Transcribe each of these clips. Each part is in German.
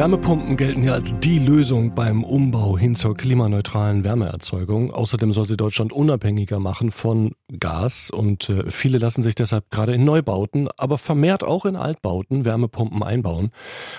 Wärmepumpen gelten ja als die Lösung beim Umbau hin zur klimaneutralen Wärmeerzeugung. Außerdem soll sie Deutschland unabhängiger machen von Gas und äh, viele lassen sich deshalb gerade in Neubauten, aber vermehrt auch in Altbauten Wärmepumpen einbauen.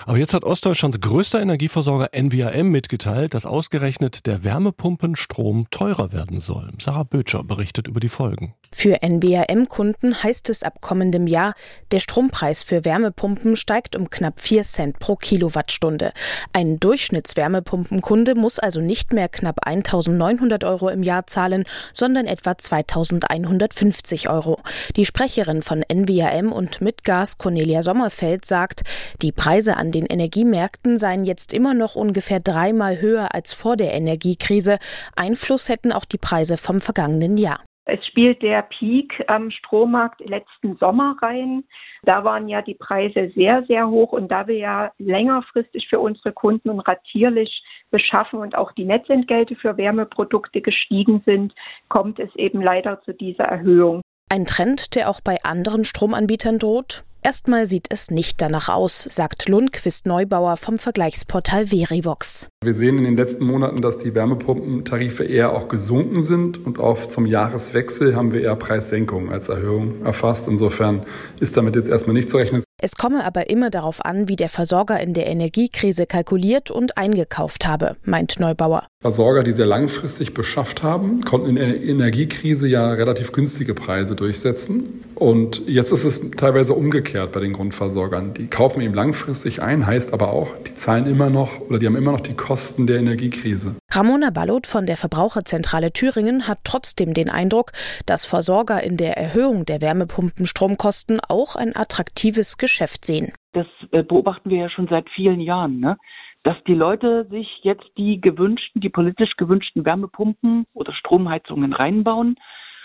Aber jetzt hat Ostdeutschlands größter Energieversorger NWAM mitgeteilt, dass ausgerechnet der Wärmepumpenstrom teurer werden soll. Sarah Bötscher berichtet über die Folgen. Für NWAM-Kunden heißt es ab kommendem Jahr, der Strompreis für Wärmepumpen steigt um knapp 4 Cent pro Kilowattstunde. Kilowattstunde. Ein Durchschnittswärmepumpenkunde muss also nicht mehr knapp 1900 Euro im Jahr zahlen, sondern etwa 2150 Euro. Die Sprecherin von NWAM und Mitgas, Cornelia Sommerfeld, sagt, die Preise an den Energiemärkten seien jetzt immer noch ungefähr dreimal höher als vor der Energiekrise. Einfluss hätten auch die Preise vom vergangenen Jahr. Es spielt der Peak am Strommarkt letzten Sommer rein. Da waren ja die Preise sehr, sehr hoch und da wir ja längerfristig für unsere Kunden und ratierlich beschaffen und auch die Netzentgelte für Wärmeprodukte gestiegen sind, kommt es eben leider zu dieser Erhöhung. Ein Trend, der auch bei anderen Stromanbietern droht? Erstmal sieht es nicht danach aus, sagt Lundquist Neubauer vom Vergleichsportal Verivox. Wir sehen in den letzten Monaten, dass die Wärmepumpentarife eher auch gesunken sind und auch zum Jahreswechsel haben wir eher Preissenkungen als Erhöhung erfasst. Insofern ist damit jetzt erstmal nicht zu rechnen. Es komme aber immer darauf an, wie der Versorger in der Energiekrise kalkuliert und eingekauft habe, meint Neubauer. Versorger, die sehr langfristig beschafft haben, konnten in der Energiekrise ja relativ günstige Preise durchsetzen. Und jetzt ist es teilweise umgekehrt bei den Grundversorgern. Die kaufen eben langfristig ein, heißt aber auch, die zahlen immer noch oder die haben immer noch die Kosten der Energiekrise. Ramona Ballot von der Verbraucherzentrale Thüringen hat trotzdem den Eindruck, dass Versorger in der Erhöhung der Wärmepumpenstromkosten auch ein attraktives Geschäft sehen. Das äh, beobachten wir ja schon seit vielen Jahren, ne? dass die Leute sich jetzt die gewünschten, die politisch gewünschten Wärmepumpen oder Stromheizungen reinbauen,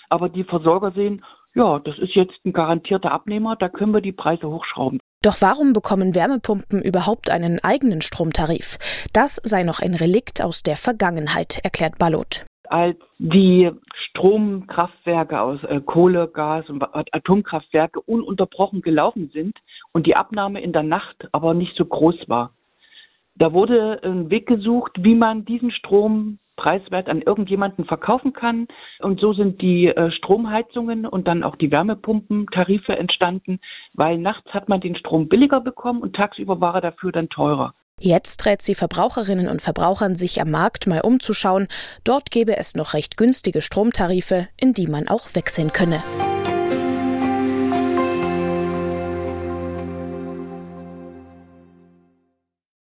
aber die Versorger sehen, ja, das ist jetzt ein garantierter Abnehmer, da können wir die Preise hochschrauben. Doch warum bekommen Wärmepumpen überhaupt einen eigenen Stromtarif? Das sei noch ein Relikt aus der Vergangenheit, erklärt Ballot. Als die Stromkraftwerke aus äh, Kohle, Gas und Atomkraftwerke ununterbrochen gelaufen sind und die Abnahme in der Nacht aber nicht so groß war. Da wurde ein Weg gesucht, wie man diesen Strom preiswert an irgendjemanden verkaufen kann. Und so sind die äh, Stromheizungen und dann auch die Wärmepumpentarife entstanden, weil nachts hat man den Strom billiger bekommen und tagsüber war er dafür dann teurer. Jetzt rät sie Verbraucherinnen und Verbrauchern, sich am Markt mal umzuschauen. Dort gäbe es noch recht günstige Stromtarife, in die man auch wechseln könne.